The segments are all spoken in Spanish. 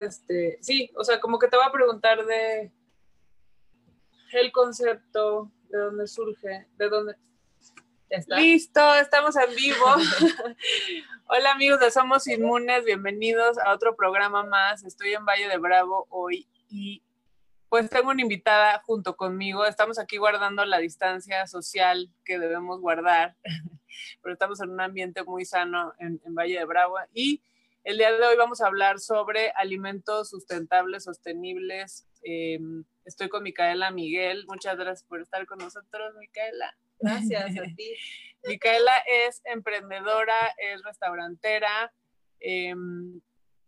este, sí, o sea, como que te voy a preguntar de el concepto, de dónde surge, de dónde... Listo, estamos en vivo. Hola amigos de Somos Inmunes, bienvenidos a otro programa más. Estoy en Valle de Bravo hoy y pues tengo una invitada junto conmigo. Estamos aquí guardando la distancia social que debemos guardar, pero estamos en un ambiente muy sano en, en Valle de Bravo y el día de hoy vamos a hablar sobre alimentos sustentables, sostenibles. Em, estoy con Micaela Miguel. Muchas gracias por estar con nosotros, Micaela. Gracias a ti. Micaela es emprendedora, es restaurantera em,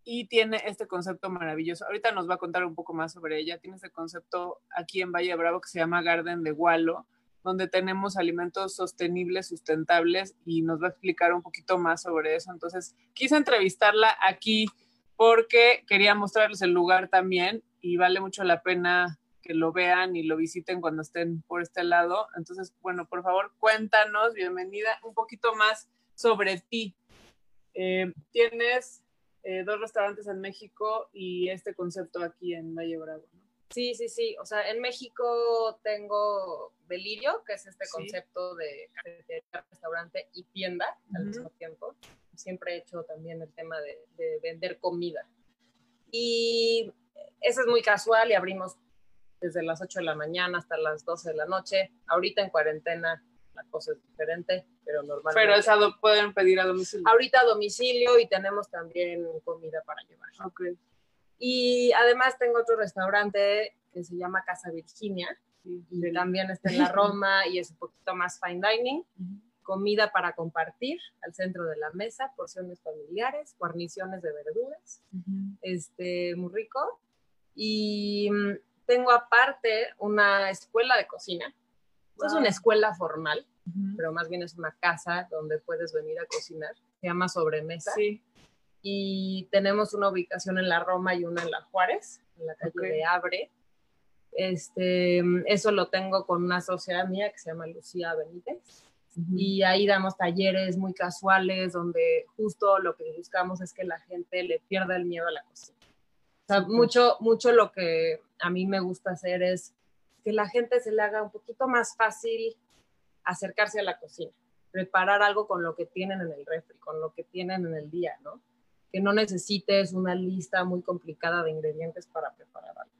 y tiene este concepto maravilloso. Ahorita nos va a contar un poco más sobre ella. Tiene este concepto aquí en Valle de Bravo que se llama Garden de Gualo donde tenemos alimentos sostenibles, sustentables, y nos va a explicar un poquito más sobre eso. Entonces, quise entrevistarla aquí porque quería mostrarles el lugar también y vale mucho la pena que lo vean y lo visiten cuando estén por este lado. Entonces, bueno, por favor, cuéntanos, bienvenida, un poquito más sobre ti. Eh, tienes eh, dos restaurantes en México y este concepto aquí en Valle Bravo. ¿no? Sí, sí, sí. O sea, en México tengo Delirio, que es este concepto de cafetería, restaurante y tienda al mismo tiempo. Siempre he hecho también el tema de, de, vender comida. Y eso es muy casual y abrimos desde las 8 de la mañana hasta las 12 de la noche. Ahorita en cuarentena la cosa es diferente, pero normalmente. Pero esa pueden pedir a domicilio. Ahorita a domicilio y tenemos también comida para llevar. Okay. Y además tengo otro restaurante que se llama Casa Virginia, y también está en la Roma y es un poquito más fine dining. Comida para compartir al centro de la mesa, porciones familiares, guarniciones de verduras, este, muy rico. Y mm, tengo aparte una escuela de cocina. Es una escuela formal, pero más bien es una casa donde puedes venir a cocinar. Se llama Sobremesa. Sí y tenemos una ubicación en la Roma y una en la Juárez, en la calle de Abre. Este, eso lo tengo con una sociedad mía que se llama Lucía Benítez. Y ahí damos talleres muy casuales donde justo lo que buscamos es que la gente le pierda el miedo a la cocina. O sea, mucho, mucho lo que a mí me gusta hacer es que la gente se le haga un poquito más fácil acercarse a la cocina, preparar algo con lo que tienen en el refri, con lo que tienen en el día, ¿no? Que no necesites una lista muy complicada de ingredientes para preparar algo.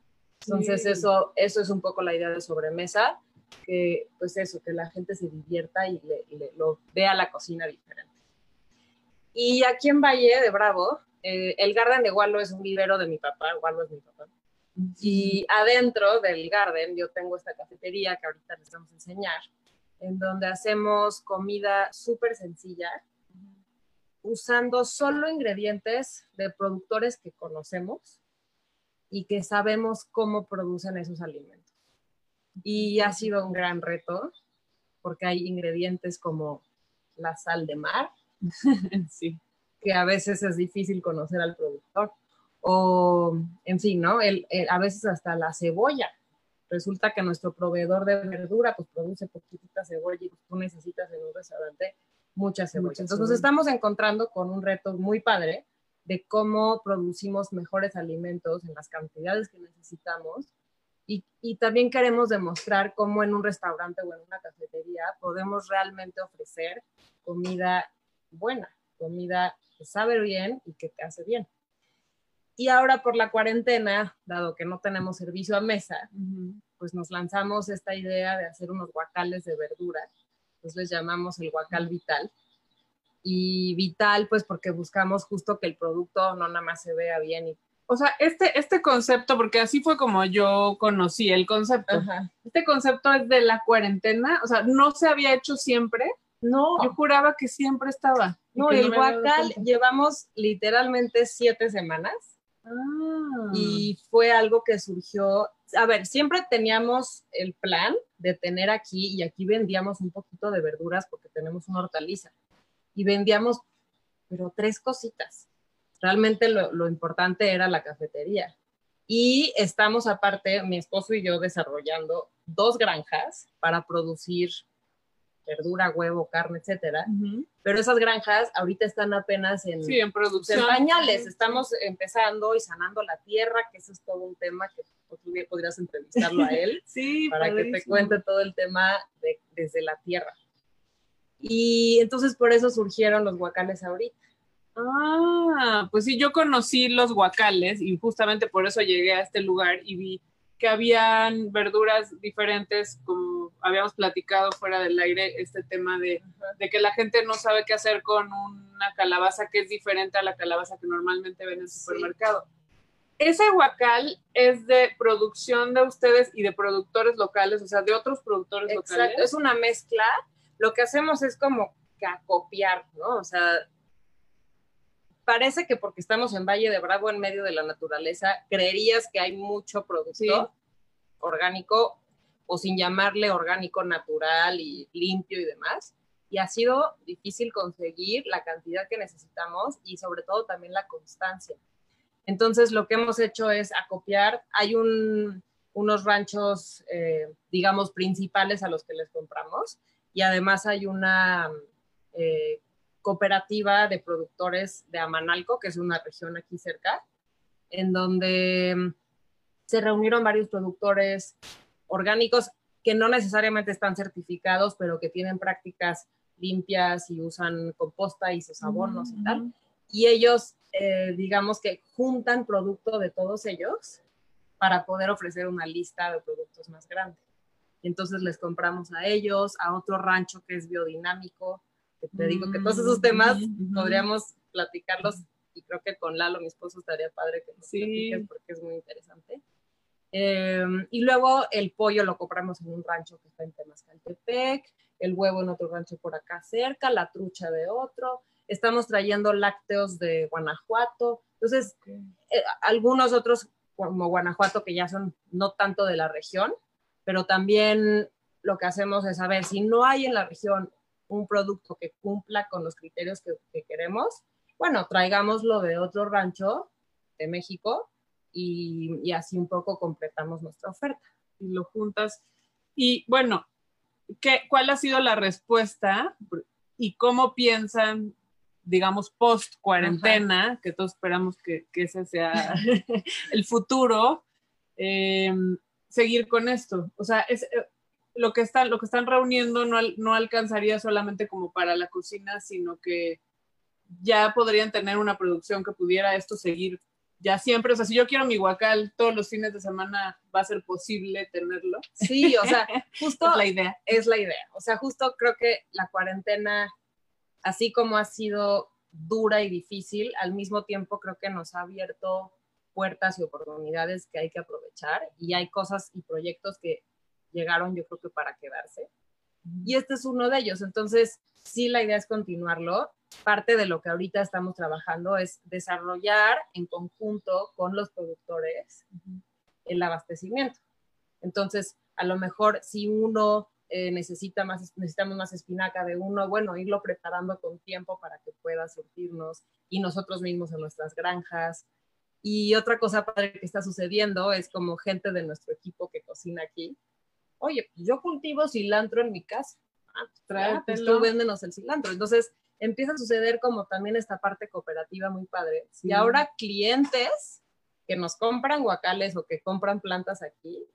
Entonces, eso, eso es un poco la idea de sobremesa, que pues eso, que la gente se divierta y, le, lo vea la cocina diferente. Y aquí en Valle de Bravo, eh, el Garden de Gualo es un vivero de mi papá, Gualo es mi papá. Y adentro del Garden yo tengo esta cafetería que ahorita les vamos a enseñar, en donde hacemos comida súper sencilla, usando solo ingredientes de productores que conocemos y que sabemos cómo producen esos alimentos. Y ha sido un gran reto porque hay ingredientes como la sal de mar, sí. que a veces es difícil conocer al productor, o en fin, ¿no? El, a veces hasta la cebolla. Resulta que nuestro proveedor de verdura pues produce poquitita cebolla y tú necesitas en un restaurante mucha cebolla. Entonces nos estamos encontrando con un reto muy padre de cómo producimos mejores alimentos en las cantidades que necesitamos y, y, también queremos demostrar cómo en un restaurante o en una cafetería podemos realmente ofrecer comida buena, comida que sabe bien y que te hace bien. Y ahora por la cuarentena, dado que no tenemos servicio a mesa, pues nos lanzamos esta idea de hacer unos guacales de verduras entonces les llamamos el guacal vital. Y vital, pues porque buscamos justo que el producto no nada más se vea bien. Y... O sea, este, este concepto, porque así fue como yo conocí el concepto. Este concepto es de la cuarentena, o sea, no se había hecho siempre. No. Yo juraba que siempre estaba. No, el no guacal llevamos literalmente siete semanas. Ah. Y fue algo que surgió, a ver, siempre teníamos el plan de tener aquí y aquí vendíamos un poquito de verduras porque tenemos una hortaliza y vendíamos, pero tres cositas. Realmente lo, lo importante era la cafetería. Y estamos aparte, mi esposo y yo, desarrollando dos granjas para producir verdura, huevo, carne, etcétera. Pero esas granjas ahorita están apenas en, sí, en producción. En pañales. Estamos empezando y sanando la tierra, que eso es todo un tema que otro día podrías entrevistarlo a él. sí, para que te cuente todo el tema de, desde la tierra. Y entonces por eso surgieron los guacales ahorita. Ah, pues sí, yo conocí los guacales y justamente por eso llegué a este lugar y vi que habían verduras diferentes, como habíamos platicado fuera del aire, este tema de, de, que la gente no sabe qué hacer con una calabaza que es diferente a la calabaza que normalmente ven en el supermercado. Ese guacal es de producción de ustedes y de productores locales, o sea, de otros productores Exacto, locales. Es una mezcla. Lo que hacemos es como copiar, ¿no? O sea, parece que porque estamos en Valle de Bravo, en medio de la naturaleza, creerías que hay mucho producto orgánico o sin llamarle orgánico natural y limpio y demás. Y ha sido difícil conseguir la cantidad que necesitamos y sobre todo también la constancia. Entonces lo que hemos hecho es acopiar, hay unos ranchos, eh, digamos, principales a los que les compramos y además hay una eh, cooperativa de productores de Amanalco, que es una región aquí cerca, en donde mm, se reunieron varios productores orgánicos que no necesariamente están certificados, pero que tienen prácticas limpias y usan composta y sus abonos y tal. Y ellos, eh, digamos que juntan producto de todos ellos para poder ofrecer una lista de productos más grande. Entonces les compramos a ellos, a otro rancho que es biodinámico, te digo que todos esos temas podríamos platicarlos y creo que con Lalo, mi esposo, estaría padre que nos sí. porque es muy interesante. Em, y luego el pollo lo compramos en un rancho que está en Temascaltepec, el huevo en otro rancho por acá cerca, la trucha de otro. Estamos trayendo lácteos de Guanajuato. Entonces, eh, algunos otros como Guanajuato que ya son no tanto de la región, pero también lo que hacemos es saber si no hay en la región un producto que cumpla con los criterios que, queremos, bueno, traigámoslo de otro rancho de México y, así un poco completamos nuestra oferta. Y lo juntas. Y bueno, ¿qué, ¿cuál ha sido la respuesta y cómo piensan, digamos, post cuarentena, que todos esperamos que, ese sea el futuro, eh, seguir con esto? O sea, es, lo que están, lo que están reuniendo no, no alcanzaría solamente como para la cocina, sino que ya podrían tener una producción que pudiera esto seguir ya siempre. O sea, si yo quiero mi guacal todos los fines de semana, va a ser posible tenerlo. Sí, o sea, justo es la idea. Es la idea. O sea, justo creo que la cuarentena, así como ha sido dura y difícil, al mismo tiempo creo que nos ha abierto puertas y oportunidades que hay que aprovechar y hay cosas y proyectos que llegaron yo creo que para quedarse. Y este es uno de ellos. Entonces, sí, la idea es continuarlo. Parte de lo que ahorita estamos trabajando es desarrollar en conjunto con los productores el abastecimiento. Entonces, a lo mejor si uno eh, necesita más, necesitamos más espinaca de uno, bueno, irlo preparando con tiempo para que pueda surtirnos y nosotros mismos en nuestras granjas. Y otra cosa padre que está sucediendo es como gente de nuestro equipo que cocina aquí, oye, pues yo cultivo cilantro en mi casa. Ah, pues, pues tú véndenos el cilantro. Entonces empieza a suceder como también esta parte cooperativa muy padre. Y ahora clientes que nos compran guacales o que compran plantas aquí,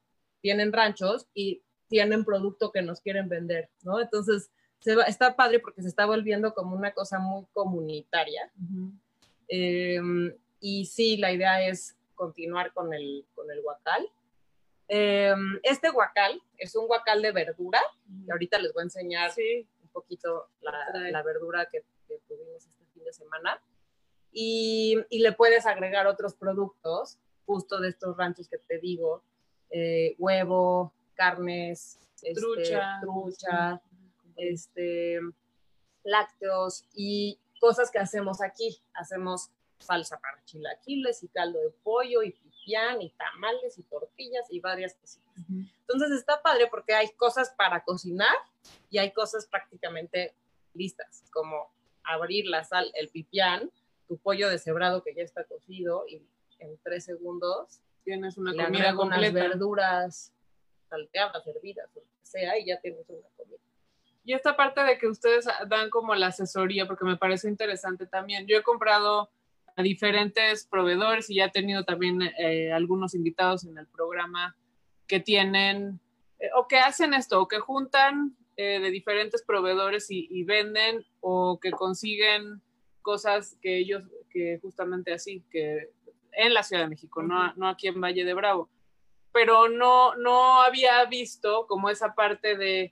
tienen ranchos y tienen producto que nos quieren vender, ¿no? Entonces, se va, está padre porque se está volviendo como una cosa muy comunitaria. Em, y sí, la idea es continuar con el, con el guacal. Em, este guacal es un guacal de verdura, y ahorita les voy a enseñar un poquito la, verdura que, tuvimos este fin de semana. Y, le puedes agregar otros productos, justo de estos ranchos que te digo, eh, huevo, carnes, este, trucha, trucha este, lácteos y cosas que hacemos aquí. Hacemos salsa para chilaquiles y caldo de pollo y y tamales y tortillas y varias cositas. Entonces está padre porque hay cosas para cocinar y hay cosas prácticamente listas, como abrir la sal, el pipián, tu pollo deshebrado que ya está cocido y en tres segundos tienes una comida con unas verduras salteadas, hervidas, o lo que sea, y ya tienes una comida. Y esta parte de que ustedes dan como la asesoría, porque me parece interesante también. Yo he comprado diferentes proveedores y ya he tenido también eh, algunos invitados en el programa que tienen eh, o que hacen esto, o que juntan eh, de diferentes proveedores y, venden, o que consiguen cosas que ellos, que justamente así, que en la Ciudad de México, no, no aquí en Valle de Bravo. Pero no, no había visto como esa parte de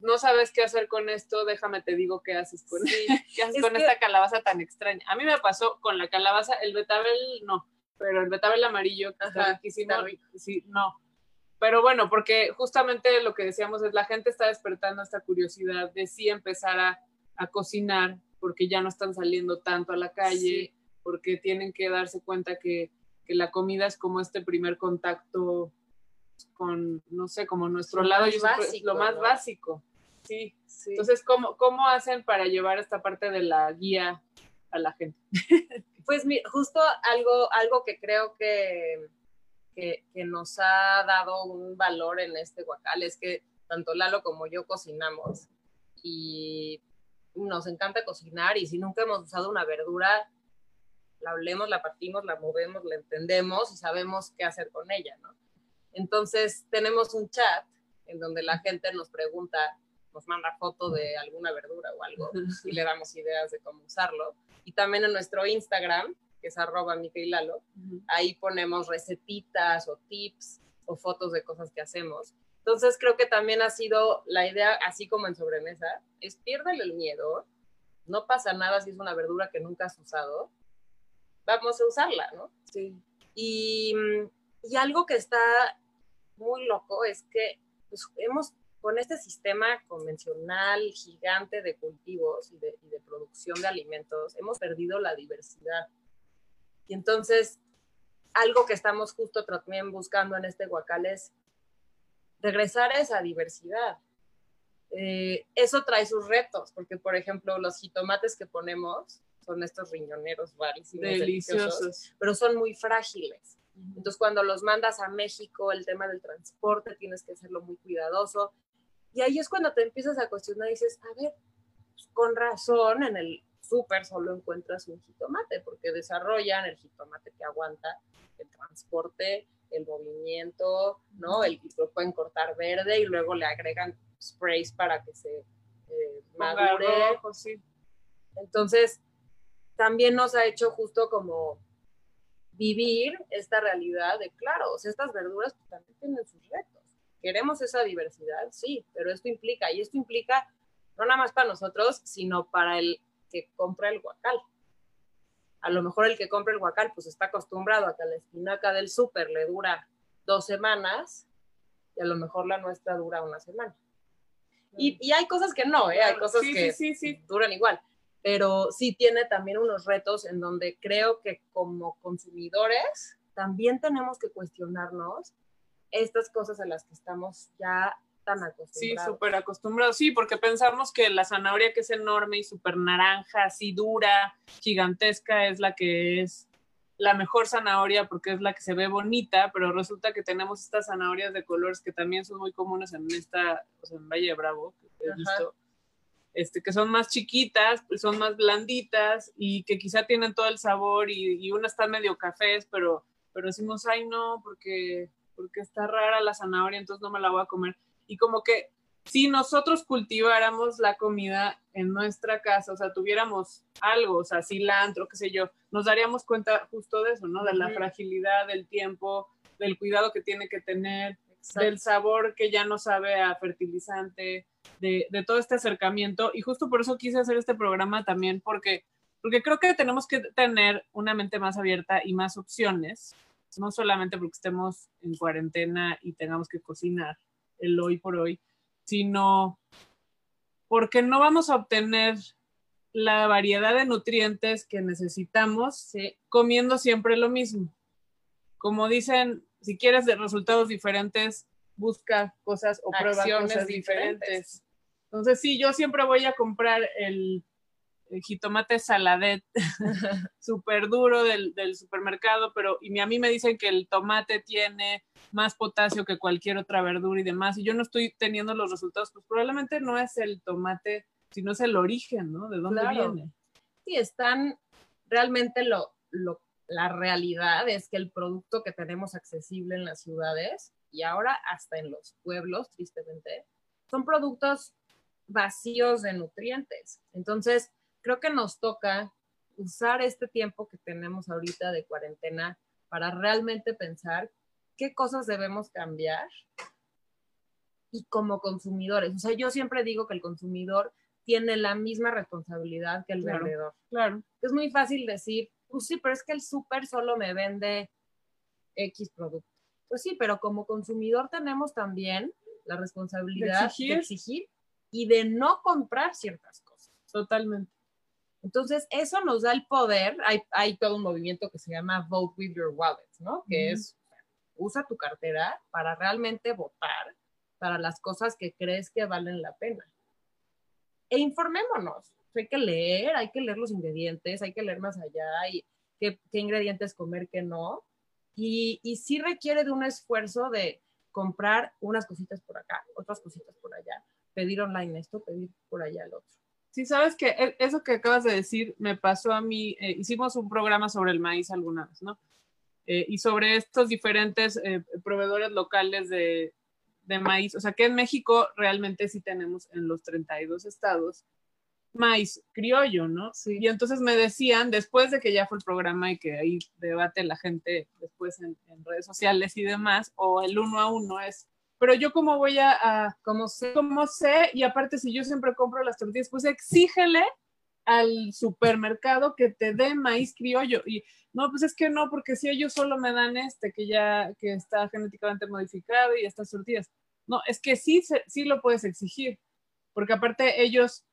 no sabes qué hacer con esto, déjame te digo qué haces con, ¿qué haces con esta calabaza tan extraña. A mí me pasó con la calabaza, el betabel no, pero el betabel amarillo, que sí, no. Pero bueno, porque justamente lo que decíamos es la gente está despertando esta curiosidad de sí empezar a, cocinar, porque ya no están saliendo tanto a la calle, porque tienen que darse cuenta que, la comida es como este primer contacto con, no sé, como nuestro lado, lo más básico. Sí. Entonces, ¿cómo, ¿cómo hacen para llevar esta parte de la guía a la gente? pues justo algo, algo que creo que que, nos ha dado un valor en este guacal es que tanto Lalo como yo cocinamos y nos encanta cocinar y si nunca hemos usado una verdura, la hablemos, la partimos, la movemos, la entendemos y sabemos qué hacer con ella, ¿no? Entonces tenemos un chat en donde la gente nos pregunta, nos manda foto de alguna verdura o algo y le damos ideas de cómo usarlo. Y también en nuestro Instagram que es arroba Lalo, ahí ponemos recetitas o tips o fotos de cosas que hacemos. Entonces creo que también ha sido la idea, así como en sobremesa, es piérdale el miedo, no pasa nada si es una verdura que nunca has usado, vamos a usarla, ¿no? Sí. Y, y algo que está muy loco es que pues, hemos, con este sistema convencional gigante de cultivos y de, y de producción de alimentos, hemos perdido la diversidad. Y entonces, algo que estamos justo también buscando en este Huacal es regresar a esa diversidad. Eh, eso trae sus retos, porque por ejemplo, los jitomates que ponemos son estos riñoneros rarísimos, deliciosos, pero son muy frágiles. Entonces, cuando los mandas a México, el tema del transporte, tienes que hacerlo muy cuidadoso. Y ahí es cuando te empiezas a cuestionar y dices, a ver, pues, con razón, en el súper solo encuentras un jitomate, porque desarrollan el jitomate que aguanta el transporte, el movimiento, ¿no? El lo pueden cortar verde y luego le agregan sprays para que se eh, madure. sí. Entonces, también nos ha hecho justo como vivir esta realidad de, claro, o sea, estas verduras también tienen sus retos. Queremos esa diversidad, sí, pero esto implica, y esto implica no nada más para nosotros, sino para el que compra el guacal. A lo mejor el que compra el guacal pues está acostumbrado a que la espinaca del súper le dura dos semanas y a lo mejor la nuestra dura una semana. Y, hay cosas que no, ¿eh? hay cosas que duran igual, pero sí tiene también unos retos en donde creo que como consumidores también tenemos que cuestionarnos estas cosas a las que estamos ya Sí, súper acostumbrados, sí, porque pensamos que la zanahoria que es enorme y súper naranja, así dura, gigantesca, es la que es la mejor zanahoria porque es la que se ve bonita, pero resulta que tenemos estas zanahorias de colores que también son muy comunes en esta, o sea, en Valle de Bravo, que he visto, este, que son más chiquitas, pues son más blanditas y que quizá tienen todo el sabor y, y una está medio cafés, pero, pero decimos, ay no, porque, porque está rara la zanahoria, entonces no me la voy a comer y como que si nosotros cultiváramos la comida en nuestra casa, o sea, tuviéramos algo, o sea, cilantro, qué sé yo, nos daríamos cuenta justo de eso, ¿no? De la fragilidad del tiempo, del cuidado que tiene que tener, del sabor que ya no sabe a fertilizante, de, de, todo este acercamiento. Y justo por eso quise hacer este programa también, porque, porque creo que tenemos que tener una mente más abierta y más opciones, no solamente porque estemos en cuarentena y tengamos que cocinar, el hoy por hoy, sino porque no vamos a obtener la variedad de nutrientes que necesitamos comiendo siempre lo mismo. Como dicen, si quieres de resultados diferentes, busca cosas o prueba cosas diferentes. Entonces, sí, yo siempre voy a comprar el, jitomate saladet, súper duro del, del, supermercado, pero y a mí me dicen que el tomate tiene más potasio que cualquier otra verdura y demás, y yo no estoy teniendo los resultados, pues probablemente no es el tomate, sino es el origen, ¿no? ¿De dónde viene? Sí, están realmente lo, lo, la realidad es que el producto que tenemos accesible en las ciudades y ahora hasta en los pueblos, tristemente, son productos vacíos de nutrientes. Entonces, creo que nos toca usar este tiempo que tenemos ahorita de cuarentena para realmente pensar qué cosas debemos cambiar y como consumidores. O sea, yo siempre digo que el consumidor tiene la misma responsabilidad que el vendedor. Claro. Es muy fácil decir, pues sí, pero es que el súper solo me vende X producto. Pues sí, pero como consumidor tenemos también la responsabilidad de exigir, y de no comprar ciertas cosas. Totalmente. Entonces, eso nos da el poder. Hay, hay todo un movimiento que se llama Vote with Your Wallet, ¿no? Que es, usa tu cartera para realmente votar para las cosas que crees que valen la pena. E informémonos. Hay que leer, hay que leer los ingredientes, hay que leer más allá y qué, qué ingredientes comer, qué no. Y, y sí requiere de un esfuerzo de comprar unas cositas por acá, otras cositas por allá, pedir online esto, pedir por allá el otro. Sí, sabes que e, eso que acabas de decir me pasó a mí, eh, hicimos un programa sobre el maíz alguna vez, ¿no? Eh, y sobre estos diferentes eh, proveedores locales de, de, maíz, o sea que en México realmente sí tenemos en los 32 estados maíz criollo, ¿no? Sí. Y entonces me decían, después de que ya fue el programa y que ahí debate la gente después en, redes sociales y demás, o el uno a uno es, pero yo cómo voy a, como sé, cómo sé, y aparte si yo siempre compro las tortillas, pues exígele al supermercado que te dé maíz criollo. Y no, pues es que no, porque si ellos solo me dan este que ya, que está genéticamente modificado y estas tortillas. No, es que sí, sí lo puedes exigir, porque aparte ellos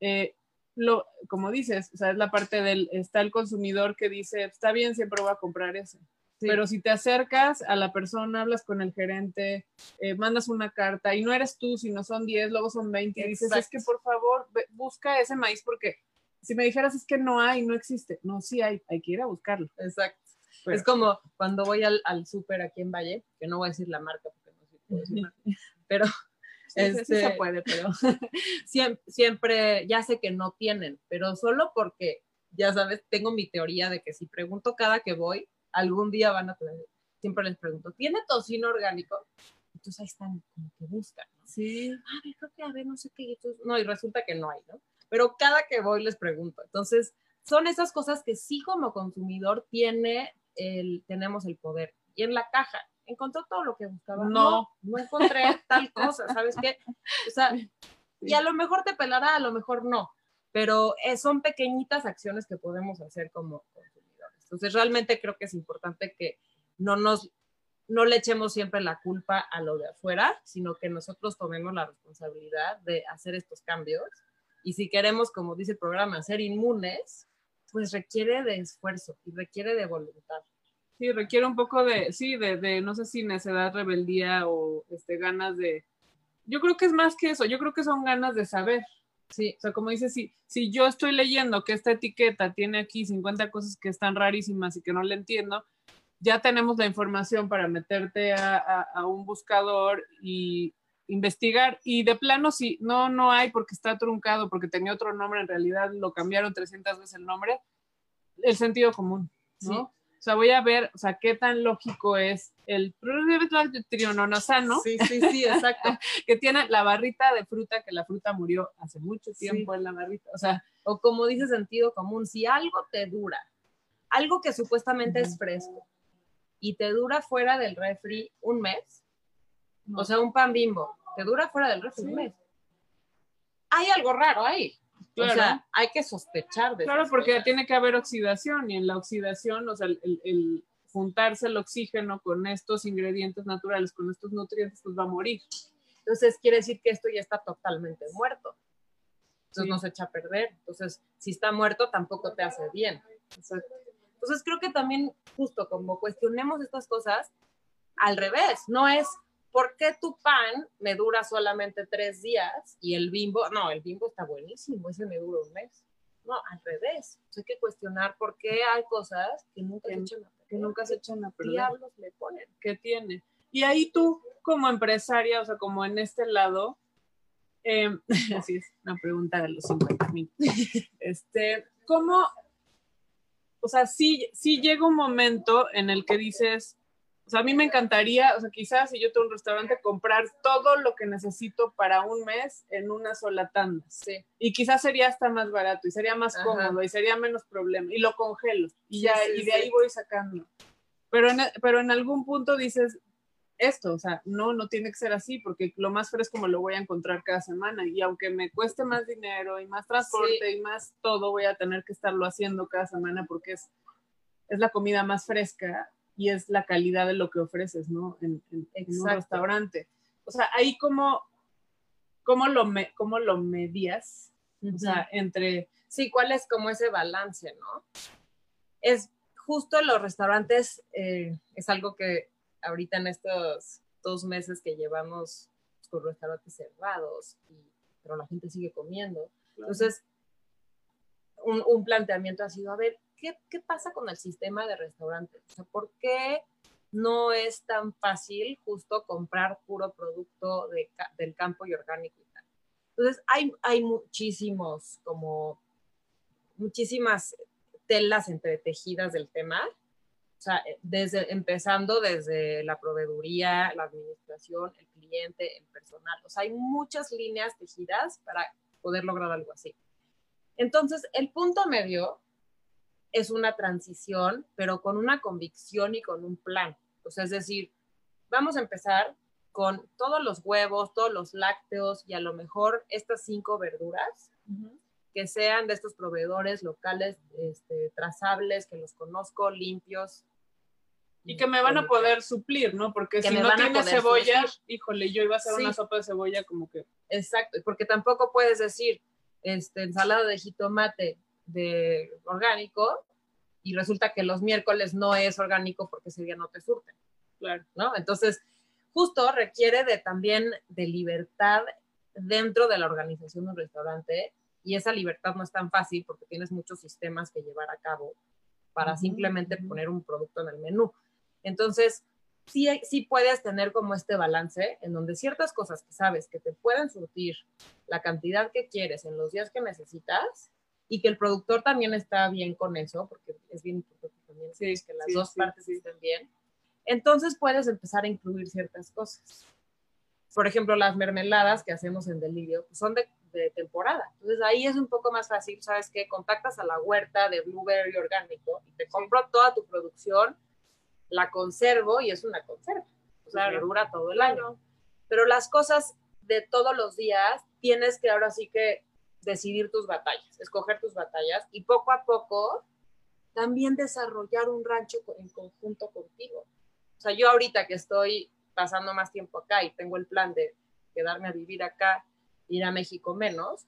eh, lo, como dices, o sea, es la parte del, está el consumidor que dice, está bien, siempre voy a comprar ese. Pero si te acercas a la persona, hablas con el gerente, eh, mandas una carta y no eres tú, sino son 10, luego son 20, y dices, es que por favor, busca ese maíz porque si me dijeras es que no hay, no existe. No, sí hay, hay que ir a buscarlo. Exacto. es como cuando voy al, al súper aquí en Valle, que no voy a decir la marca porque no sé decir pero este, se puede, pero siempre, ya sé que no tienen, pero solo porque, ya sabes, tengo mi teoría de que si pregunto cada que voy, algún día van a tener, siempre les pregunto, ¿tiene tocino orgánico? Entonces ahí están como que buscan, ¿no? Sí. A ver, creo que a ver, no sé qué. no, y resulta que no hay, ¿no? Pero cada que voy les pregunto. Entonces, son esas cosas que sí como consumidor tiene el, tenemos el poder. Y en la caja, encontró todo lo que buscaba. No, no, encontré tal cosa, ¿sabes qué? O sea, y a lo mejor te pelará, a lo mejor no, pero eh, son pequeñitas acciones que podemos hacer como. Entonces, realmente creo que es importante que no nos no le echemos siempre la culpa a lo de afuera, sino que nosotros tomemos la responsabilidad de hacer estos cambios. Y si queremos, como dice el programa, ser inmunes, pues requiere de esfuerzo y requiere de voluntad. Sí, requiere un poco de, sí, de, de, no sé si necedad, rebeldía o este, ganas de... Yo creo que es más que eso, yo creo que son ganas de saber. Sí, o sea, como dices, si, si yo estoy leyendo que esta etiqueta tiene aquí 50 cosas que están rarísimas y que no le entiendo, ya tenemos la información para meterte a, a, a, un buscador y investigar. Y de plano, si no, no hay porque está truncado, porque tenía otro nombre, en realidad lo cambiaron 300 veces el nombre, el sentido común, ¿no? Sí. O sea, voy a ver, o sea, qué tan lógico es el triononosano. Sí, sí, sí, exacto. que tiene la barrita de fruta, que la fruta murió hace mucho tiempo sí. en la barrita. O sea, o como dice sentido común, si algo te dura, algo que supuestamente uh -huh. es fresco, y te dura fuera del refri un mes, no. o sea, un pan bimbo, te dura fuera del refri sí. un mes. Hay algo raro ahí. Claro. O sea, hay que sospechar de Claro, porque cosas. tiene que haber oxidación y en la oxidación, o sea, el, el, el, juntarse el oxígeno con estos ingredientes naturales, con estos nutrientes, pues va a morir. Entonces quiere decir que esto ya está totalmente muerto. Entonces sí. nos echa a perder. Entonces, si está muerto, tampoco te hace bien. Exacto. Entonces creo que también justo como cuestionemos estas cosas, al revés, no es ¿por qué tu pan me dura solamente tres días y el bimbo, no, el bimbo está buenísimo, ese me dura un mes? No, al revés. hay que cuestionar por qué hay cosas que nunca se echan a perder. Que nunca se echan a perder. diablos le ponen? ¿Qué tiene? Y ahí tú, como empresaria, o sea, como en este lado, eh, así es, una pregunta de los 50 mil. Este, ¿cómo, o sea, sí, sí llega un momento en el que dices, o sea, a mí me encantaría, o sea, quizás si yo tengo un restaurante, comprar todo lo que necesito para un mes en una sola tanda. Sí. Y quizás sería hasta más barato y sería más cómodo y sería menos problema. Y lo congelo y ya, y de ahí voy sacando. Pero en, pero en algún punto dices, esto, o sea, no, no tiene que ser así, porque lo más fresco me lo voy a encontrar cada semana y aunque me cueste más dinero y más transporte y más todo, voy a tener que estarlo haciendo cada semana porque es, es la comida más fresca y es la calidad de lo que ofreces, ¿no? En, en, un restaurante. O sea, ahí como, ¿cómo lo, me, cómo lo medías? O sea, entre... Sí, ¿cuál es como ese balance, no? Es justo los restaurantes, eh, es algo que ahorita en estos dos meses que llevamos con restaurantes cerrados, pero la gente sigue comiendo. Entonces, un, planteamiento ha sido, a ver, ¿qué, pasa con el sistema de restaurantes? O sea, ¿por qué no es tan fácil justo comprar puro producto del campo y orgánico y tal? Entonces, hay, hay muchísimos, como, muchísimas telas entretejidas del tema o sea, eh, desde, empezando desde la proveeduría, la administración, el cliente, el personal. O sea, hay muchas líneas tejidas para poder lograr algo así. Entonces, el punto medio es una transición, pero con una convicción y con un plan. O sea, es decir, vamos a empezar con todos los huevos, todos los lácteos y a lo mejor estas cinco verduras que sean de estos proveedores locales, este, trazables, que los conozco, limpios, y que me van a poder suplir, ¿no? Porque si no tiene cebolla, híjole, yo iba a hacer una sopa de cebolla como que... Exacto, porque tampoco puedes decir, este, ensalada de jitomate de orgánico y resulta que los miércoles no es orgánico porque ese día no te surten. Claro. ¿No? Entonces, justo requiere de también de libertad dentro de la organización de un restaurante y esa libertad no es tan fácil porque tienes muchos sistemas que llevar a cabo para simplemente poner un producto en el menú. Entonces, sí, sí puedes tener como este balance en donde ciertas cosas que sabes que te pueden surtir la cantidad que quieres en los días que necesitas y que el productor también está bien con eso, porque es bien importante también que las dos partes estén bien. Entonces puedes empezar a incluir ciertas cosas. Por ejemplo, las mermeladas que hacemos en Delirio pues son de, de, temporada. Entonces ahí es un poco más fácil, ¿sabes qué? Contactas a la huerta de Blueberry Orgánico y te compro toda tu producción la conservo y es una conserva. O sea, dura todo el año. Pero las cosas de todos los días tienes que ahora sí que decidir tus batallas, escoger tus batallas y poco a poco también desarrollar un rancho en conjunto contigo. O sea, yo ahorita que estoy pasando más tiempo acá y tengo el plan de quedarme a vivir acá, ir a México menos,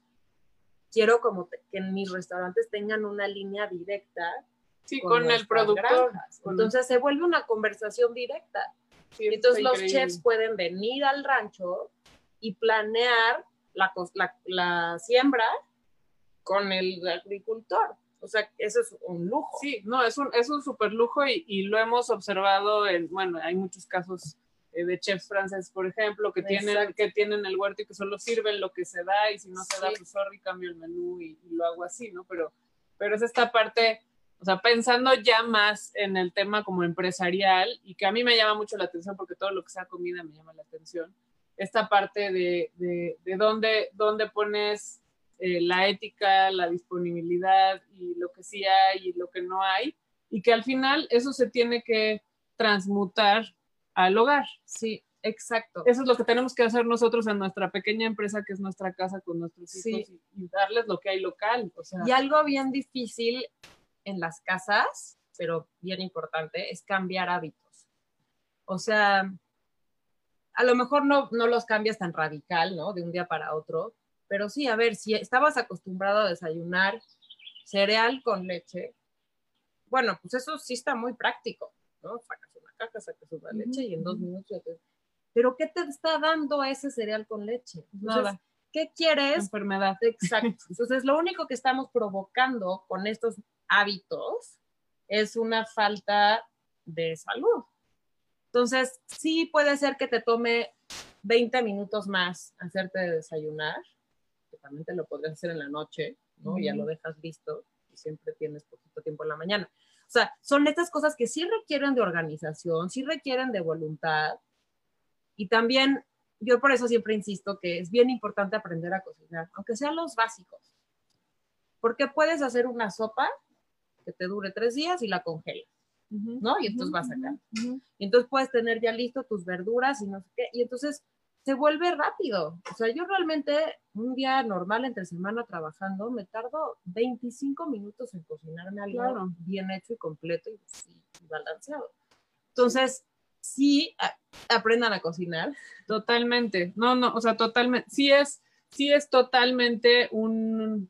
quiero como que mis restaurantes tengan una línea directa Sí, con, el productor. Entonces se vuelve una conversación directa. Entonces los chefs pueden venir al rancho y planear la, la, siembra con el agricultor. O sea, eso es un lujo. Sí, no, es un, es un super lujo y, y lo hemos observado en, bueno, hay muchos casos eh, de chefs franceses, por ejemplo, que tienen, que tienen el huerto y que solo sirven lo que se da y si no se da, pues sorry, cambio el menú y, y, lo hago así, ¿no? Pero, pero es esta parte o sea, pensando ya más en el tema como empresarial y que a mí me llama mucho la atención porque todo lo que sea comida me llama la atención, esta parte de, de, de dónde, dónde pones eh, la ética, la disponibilidad y lo que sí hay y lo que no hay, y que al final eso se tiene que transmutar al hogar. Sí, exacto. Eso es lo que tenemos que hacer nosotros en nuestra pequeña empresa que es nuestra casa con nuestros hijos y, y, darles lo que hay local. O sea. Y algo bien difícil en las casas, pero bien importante, es cambiar hábitos. O sea, a lo mejor no, no los cambias tan radical, ¿no? De un día para otro, pero sí, a ver, si estabas acostumbrado a desayunar cereal con leche, bueno, pues eso sí está muy práctico, ¿no? Sacas una caja, sacas una leche y en dos minutos ya te... Pero ¿qué te está dando ese cereal con leche? Nada. ¿qué quieres? Enfermedad. Exacto. Entonces, lo único que estamos provocando con estos hábitos es una falta de salud. Entonces, sí puede ser que te tome 20 minutos más hacerte desayunar, que también te lo podrías hacer en la noche, ¿no? Ya lo dejas listo y siempre tienes poquito tiempo en la mañana. O sea, son estas cosas que sí requieren de organización, sí requieren de voluntad. Y también, yo por eso siempre insisto que es bien importante aprender a cocinar, aunque sean los básicos. Porque puedes hacer una sopa que te dure tres días y la congelas. ¿No? Y entonces vas acá. Y entonces puedes tener ya listo tus verduras y no sé qué. Y entonces se vuelve rápido. O sea, yo realmente un día normal entre semana trabajando me tardo 25 minutos en cocinarme algo bien hecho y completo y, balanceado. Entonces, sí, aprendan a cocinar. Totalmente. No, no, o sea, totalmente. Sí es, sí es totalmente un,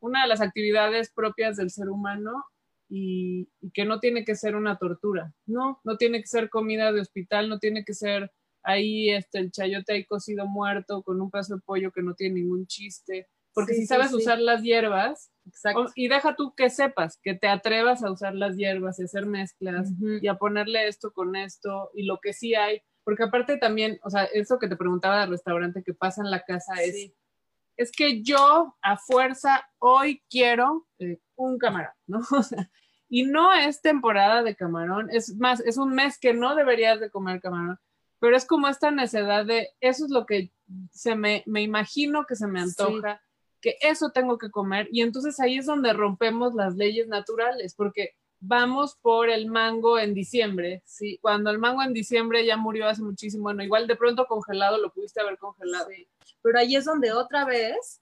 una de las actividades propias del ser humano y, que no tiene que ser una tortura, no, no tiene que ser comida de hospital, no tiene que ser ahí este, el chayote ahí cocido muerto con un pedazo de pollo que no tiene ningún chiste, porque si sabes usar las hierbas, y deja tú que sepas, que te atrevas a usar las hierbas y hacer mezclas y a ponerle esto con esto y lo que sí hay, porque aparte también, o sea, eso que te preguntaba del restaurante que pasa en la casa es es que yo a fuerza hoy quiero eh, un camarón, ¿no? y no es temporada de camarón, es más, es un mes que no deberías de comer camarón, pero es como esta necesidad de, eso es lo que se me, me imagino que se me antoja, que eso tengo que comer, y entonces ahí es donde rompemos las leyes naturales, porque vamos por el mango en diciembre, ¿sí? Cuando el mango en diciembre ya murió hace muchísimo, bueno, igual de pronto congelado lo pudiste haber congelado. Sí. Pero ahí es donde otra vez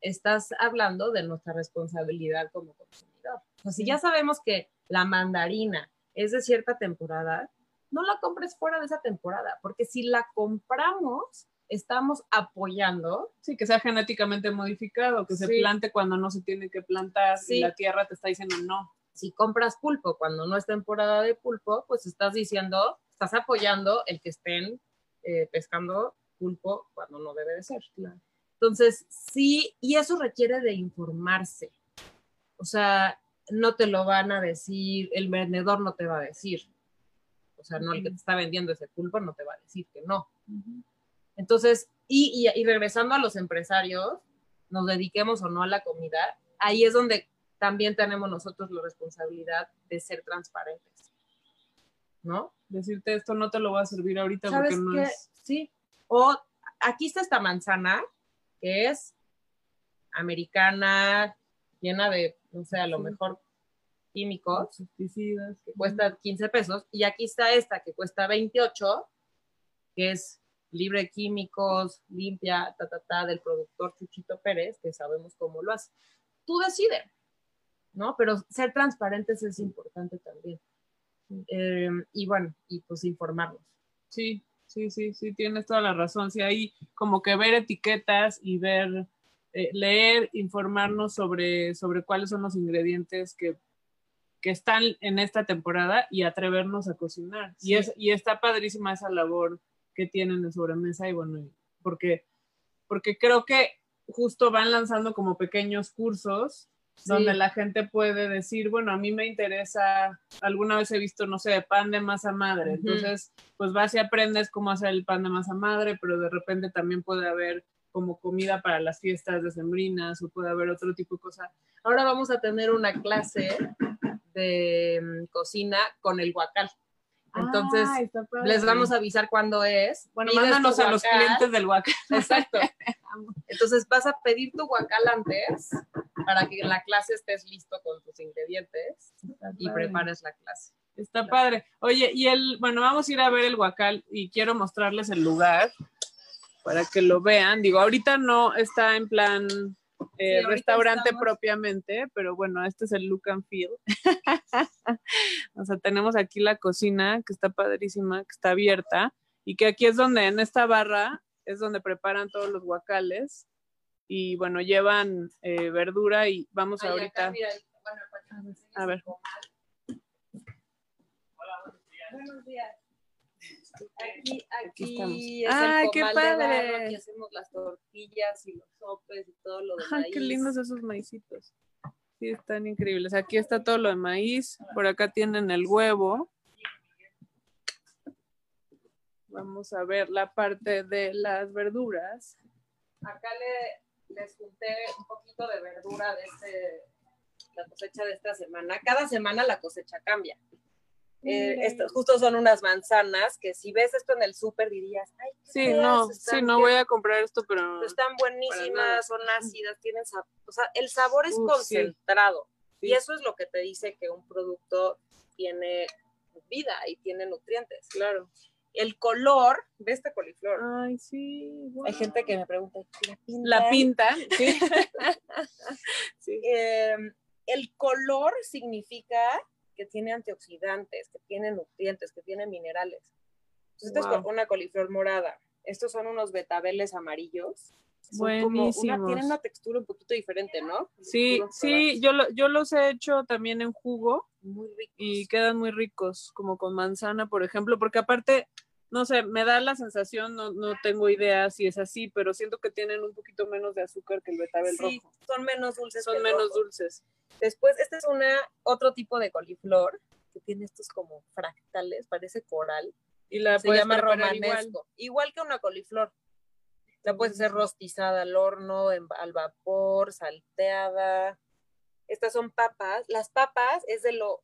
estás hablando de nuestra responsabilidad como consumidor. O sea, si ya sabemos que la mandarina es de cierta temporada, no la compres fuera de esa temporada, porque si la compramos, estamos apoyando. Sí, que sea genéticamente modificado, que se plante cuando no se tiene que plantar y la tierra te está diciendo no si compras pulpo cuando no es temporada de pulpo, pues estás diciendo, estás apoyando el que estén eh, pescando pulpo cuando no debe de ser. Entonces, sí, y eso requiere de informarse. O sea, no te lo van a decir, el vendedor no te va a decir. O sea, no el que te está vendiendo ese pulpo no te va a decir que no. Entonces, y, y, y regresando a los empresarios, nos dediquemos o no a la comida, ahí es donde también tenemos nosotros la responsabilidad de ser transparentes. ¿No? Decirte esto no te lo voy a servir ahorita porque no es. Sí. O aquí está esta manzana que es americana, llena de, no sé, a lo mejor químicos, pesticidas, que cuesta 15 pesos, y aquí está esta que cuesta 28, que es libre de químicos, limpia, ta, ta, ta, del productor Chuchito Pérez, que sabemos cómo lo hace. Tú decides. ¿No? Pero ser transparentes es importante también. Em, y bueno, y pues informarnos. Sí, sí, sí, sí, tienes toda la razón. Sí, hay como que ver etiquetas y ver, eh, leer, informarnos sobre, sobre cuáles son los ingredientes que, que están en esta temporada y atrevernos a cocinar. Y, es, y está padrísima esa labor que tienen de sobremesa y bueno, porque, porque creo que justo van lanzando como pequeños cursos donde la gente puede decir, bueno, a mí me interesa, alguna vez he visto, no sé, pan de masa madre, entonces, pues vas y aprendes cómo hacer el pan de masa madre, pero de repente también puede haber como comida para las fiestas decembrinas o puede haber otro tipo de cosa. Ahora vamos a tener una clase de mm, cocina con el guacal. Entonces, les vamos a avisar cuándo es. Bueno, mándanos a los clientes del guacal. Exacto. Entonces, vas a pedir tu guacal antes para que en la clase estés listo con tus ingredientes y prepares la clase. Está padre. Oye, y el, bueno, vamos a ir a ver el guacal y quiero mostrarles el lugar para que lo vean. Digo, ahorita no está en plan eh, restaurante propiamente, pero bueno, este es el look and feel. o sea, tenemos aquí la cocina que está padrísima, que está abierta y que aquí es donde en esta barra es donde preparan todos los guacales y bueno, llevan eh, verdura y vamos ahorita. a ver. Hola, buenos días. Aquí, Aquí aquí, estamos. es el ¡Ay, qué de barro, padre! Aquí hacemos las tortillas y los sopes y todo lo de Ay, maíz. qué lindos esos maicitos. Sí, están increíbles. Aquí está todo lo de maíz. Por acá tienen el huevo. Vamos a ver la parte de las verduras. Acá le, les junté un poquito de verdura de este, la cosecha de esta semana. Cada semana la cosecha cambia. Eh, estas justo son unas manzanas que si ves esto en el súper dirías, ay, qué Sí, no, están, sí, no voy a comprar esto, pero están buenísimas, son ácidas, tienen sabor, o sea, el sabor es sí. concentrado y eso es lo que te dice que un producto tiene vida y tiene nutrientes. claro. El color de este coliflor. Ay, sí. Hay gente que me pregunta, La ¿la pintan?". pinta, sí. sí. Eh, el color significa que tiene antioxidantes, que tiene nutrientes, que tiene minerales. Entonces, es Wow. con- una coliflor morada. Estos son unos betabeles amarillos. Buenísimos. tienen una textura un poquito diferente, ¿no? Sí, sí, yo, lo- yo los he hecho también en jugo Muy ricos. y quedan muy ricos, como con manzana, por ejemplo, porque aparte, no sé, me da la sensación, no, no tengo idea si es así, pero siento que tienen un poquito menos de azúcar que el betabel Sí, rojo. son menos dulces. Son menos rojo. dulces. Después, este es una, otro tipo de coliflor que tiene estos como fractales, parece coral. Y la se llama romanesco. Igual. que una coliflor. La puedes hacer Buenísimo. rostizada al horno, en- al vapor, salteada. Estas son papas. Las papas es de lo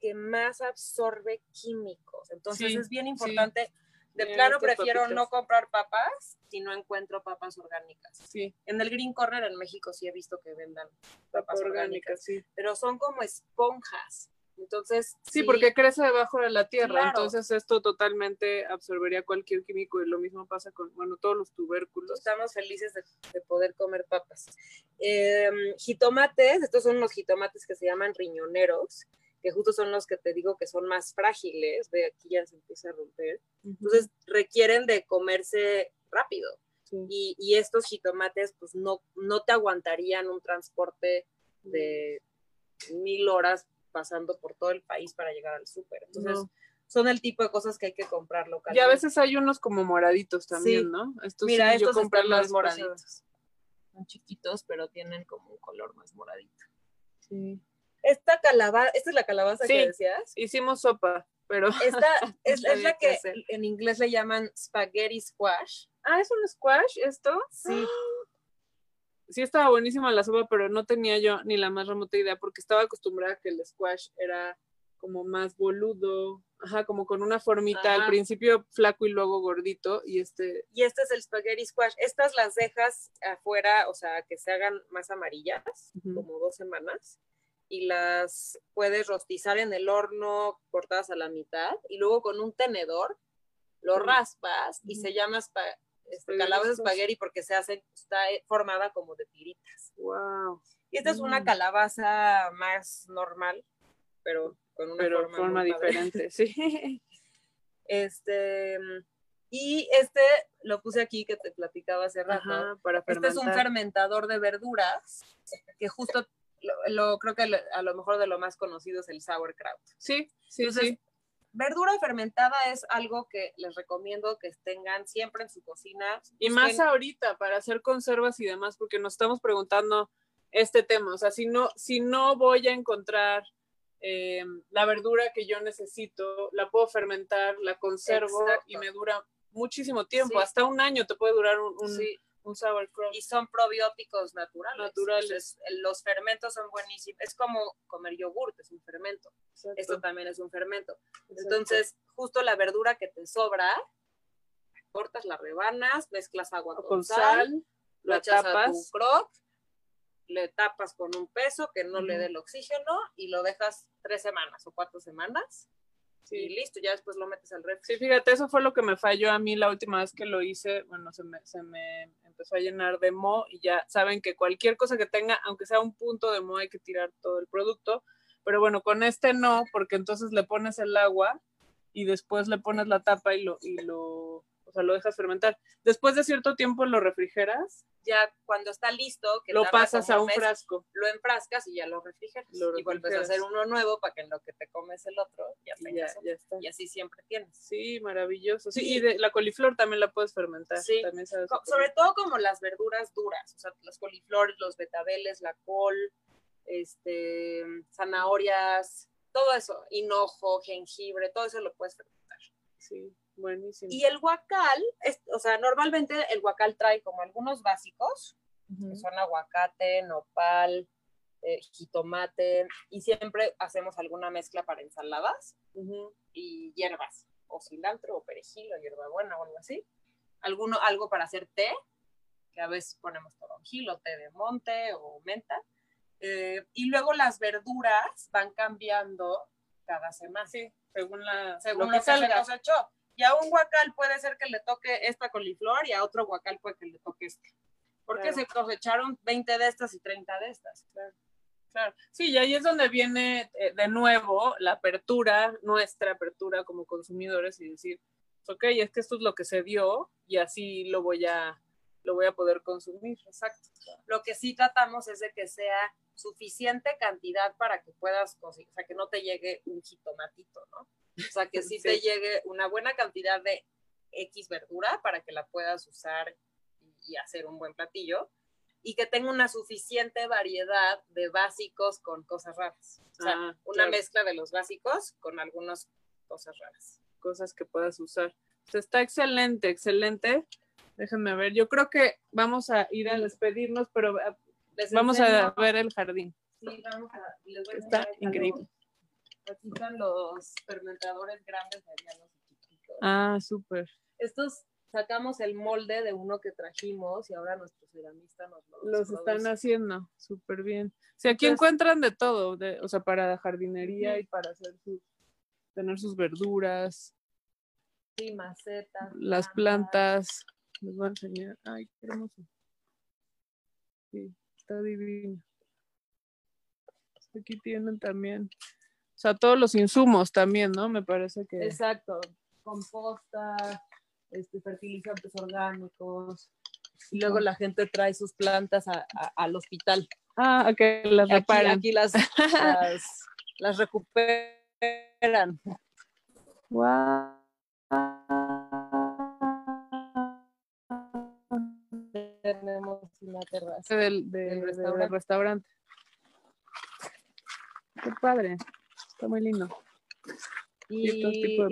que más absorbe químicos. Entonces Sí, es bien importante. De Bien, plano prefiero papitas. no comprar papas si no encuentro papas orgánicas. Sí, En el Green Corner en México sí he visto que vendan papa papas orgánica, orgánicas, sí. pero son como esponjas. Entonces, Sí, porque crece debajo de la tierra, Claro. entonces esto totalmente absorbería cualquier químico y lo mismo pasa con, bueno, todos los tubérculos. estamos felices de, de poder comer papas. Eh, jitomates, estos son los jitomates que se llaman riñoneros, que justo son los que te digo que son más frágiles, ve aquí ya se empieza a romper, entonces requieren de comerse rápido. Sí. Y, y estos jitomates pues no, no te aguantarían un transporte de mil horas pasando por todo el país para llegar al súper. Entonces No. son el tipo de cosas que hay que comprar Y localmente. a veces hay unos como moraditos también, Sí. ¿no? Estos Mira, sí, yo estos compré vez pasada. moraditos. Son chiquitos, pero tienen como un color más moradito. Sí. Esta calabaza, esta es la calabaza Sí. que decías. Hicimos sopa, pero... Esta es, la que en inglés le llaman spaghetti squash. Ah, ¿es un squash esto? Sí. Sí estaba buenísima la sopa, pero no tenía yo ni la más remota idea porque estaba acostumbrada a que el squash era como más boludo, ajá, como con una formita al Ajá. principio flaco y luego gordito y este, Y este es el spaghetti squash. Estas las dejas afuera, o sea, que se hagan más amarillas, como dos semanas. Y las puedes rostizar en el horno, cortadas a la mitad. Y luego con un tenedor lo raspas y Ujú. se llama este, calabaza spaghetti porque se hace, está eh, formada como de tiritas. wow, Y esta es una Mm. calabaza más normal, pero con una pero forma, forma diferente, sí. Este, y este lo puse aquí que te platicaba hace rato. Ajá, para Este es un fermentador de verduras que justo lo, lo- creo que lo- a lo mejor de lo más conocido es el sauerkraut. Sí, sí, Entonces, sí. Verdura fermentada es algo que les recomiendo que tengan siempre en su cocina. Y Busquen- más ahorita para hacer conservas y demás, porque nos estamos preguntando este tema. O sea, si no, si no voy a encontrar eh, la verdura que yo necesito, la puedo fermentar, la conservo Exacto. y me dura muchísimo tiempo. Sí. Hasta un año te puede durar un, un, Sí, un sauerkraut. y son probióticos naturales. Naturales. Entonces, los fermentos son buenísimos. Es como comer yogur, es un fermento. Exacto, Esto también es un fermento. exacto. Entonces, justo la verdura que te sobra, cortas las rebanas, mezclas agua con, con sal, sal, lo echas a tu croc, le tapas con un peso que no le dé el oxígeno y lo dejas tres semanas o cuatro semanas y Sí. listo, ya después lo metes al refri. Sí, fíjate, eso fue lo que me falló a mí la última vez que lo hice. Bueno, se me, se me empezó a llenar de mo y ya saben que cualquier cosa que tenga, aunque sea un punto de mo, hay que tirar todo el producto. Pero bueno, con este no, porque entonces le pones el agua y después le pones la tapa y lo, y lo O sea, lo dejas fermentar. Después de cierto tiempo lo refrigeras. Ya cuando está listo, que lo pasas a un mes, frasco. lo enfrascas y ya lo refrigeras. Lo y vuelves a hacer uno nuevo para que en lo que te comes el otro ya Y ya, ya está. Y así siempre tienes. Sí, maravilloso. Sí, Sí. y de, la coliflor también la puedes fermentar. Sí. También sabe Co- súper Sobre todo como las verduras duras, o sea, los coliflores, los betabeles, la col, este, zanahorias, todo eso, hinojo, jengibre, todo eso lo puedes fermentar. Sí, buenísimo. Y el guacal, es- o sea, normalmente el guacal trae como algunos básicos, que son aguacate, nopal, eh, jitomate, y siempre hacemos alguna mezcla para ensaladas y hierbas, o cilantro, o perejil, o hierbabuena, o algo así. Alguno, algo para hacer té, que a veces ponemos toronjil, o té de monte, o menta. Eh, y luego las verduras van cambiando cada semana. Sí, según la según lo que que se salga. cosechó. Y a un guacal puede ser que le toque esta coliflor y a otro guacal puede que le toque este. Porque Claro. se cosecharon 20 de estas y 30 de estas. Claro. Sí, y ahí es donde viene eh, de nuevo la apertura, nuestra apertura como consumidores y decir, ok, es que esto es lo que se dio y así lo voy a, lo voy a poder consumir. Exacto. Lo que sí tratamos es de que sea suficiente cantidad para que puedas cocinar, o sea, que no te llegue un jitomatito, ¿no? O sea, que sí, Sí. te llegue una buena cantidad de X verdura para que la puedas usar y, hacer un buen platillo y que tenga una suficiente variedad de básicos con cosas raras. O sea, Ah, una claro. mezcla de los básicos con algunas cosas raras. cosas que puedas usar. Pues está excelente, excelente. Déjenme ver, yo creo que vamos a ir a despedirnos, pero Les vamos a ver el jardín. Sí, vamos a, les voy a Está enseñar increíble. Aquí están los fermentadores grandes, medianos y chiquitos. Ah, súper. Estos sacamos el molde de uno que trajimos y ahora nuestro ceramista nos los, Los están haciendo súper bien. Si aquí Entonces- encuentran de todo, de, o sea, para jardinería Ujú. y para hacer sus, tener sus verduras, Sí, macetas. las plantas. Les voy a enseñar. Ay, qué hermoso. Sí, está divino. Aquí tienen también, o sea, todos los insumos también, ¿no? Me parece que. Exacto. Composta, este, fertilizantes orgánicos. Y luego la gente trae sus plantas a- a- al hospital. Ah, que las Aquí, reparan. aquí las, las, las recuperan. Guau. Tenemos una terraza. Del, de- Del de- restaurante. del restaurante. Qué padre. Está muy lindo. Y,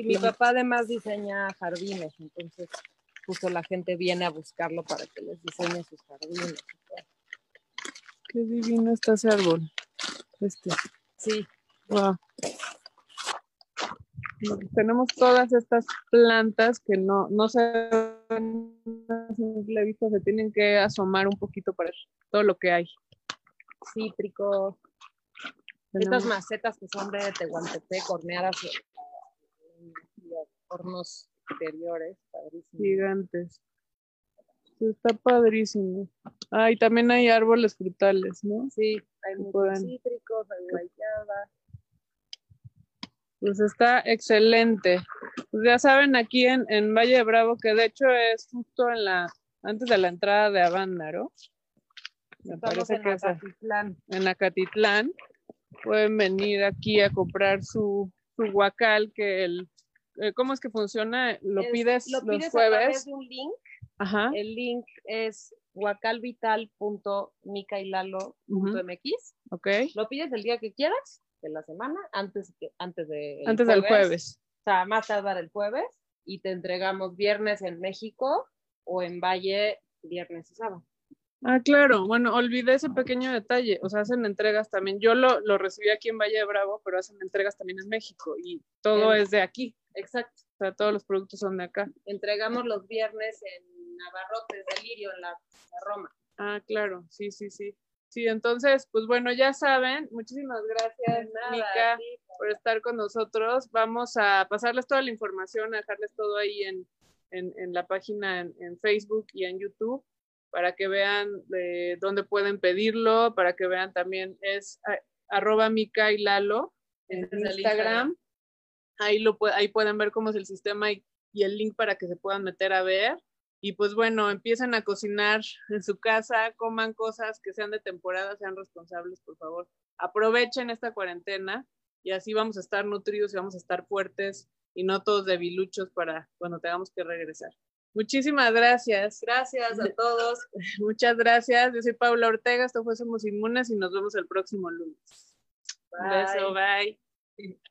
mi papá además diseña jardines, entonces justo la gente viene a buscarlo para que les diseñe sus jardines. Qué divino está ese árbol. Este. Sí, Wow. Tenemos todas estas plantas que no, no se simple vista, se tienen que asomar un poquito para ver todo lo que hay. cítricos. Estas macetas que son de Tehuantepec, horneadas en hornos exteriores, padrísimo. gigantes. Está padrísimo. Ah, y también hay árboles frutales, ¿no? Sí, hay muchos cítricos, hay guayaba. Pues está excelente. Pues ya saben, aquí en, en Valle de Bravo, que de hecho es justo en la, antes de la entrada de Avándaro. Me Estamos parece en que es Acatitlán. en Acatitlán. Pueden venir aquí a comprar su, su guacal, que el, eh, ¿cómo es que funciona? Lo Es- pides lo los pides a través jueves. de un link. Ajá. El link es guacalvital.micailalo.mx. Ok. Lo pides el día que quieras de la semana, antes, que, antes, de Antes del jueves. O sea, más tardar el jueves y te entregamos viernes en México o en Valle viernes y sábado. Ah, claro. Bueno, olvidé ese pequeño detalle. O sea, hacen entregas también. Yo lo, lo recibí aquí en Valle de Bravo, pero hacen entregas también en México y todo es de aquí. Exacto. O sea, todos los productos son de acá. Entregamos los viernes en Navarrotes de Lirio, en la, la Roma. Ah, claro. Sí, sí, sí. Sí, entonces, pues bueno, ya saben. Muchísimas gracias, Nada, Mica. sí, por estar con nosotros. Vamos a pasarles toda la información, a dejarles todo ahí en, en, en la página en, en Facebook y en YouTube para que vean eh, dónde pueden pedirlo, para que vean también es a- arroba Mica y Lalo en Instagram. Ahí, lo, ahí pueden ver cómo es el sistema y, y el link para que se puedan meter a ver. Y pues bueno, empiecen a cocinar en su casa, coman cosas que sean de temporada, sean responsables, por favor. Aprovechen esta cuarentena y así vamos a estar nutridos y vamos a estar fuertes y no todos debiluchos para cuando tengamos que regresar. Muchísimas gracias. Gracias a todos. Muchas gracias. Yo soy Paula Ortega, esto fue Somos Inmunes y nos vemos el próximo lunes. Bye. Un beso, bye.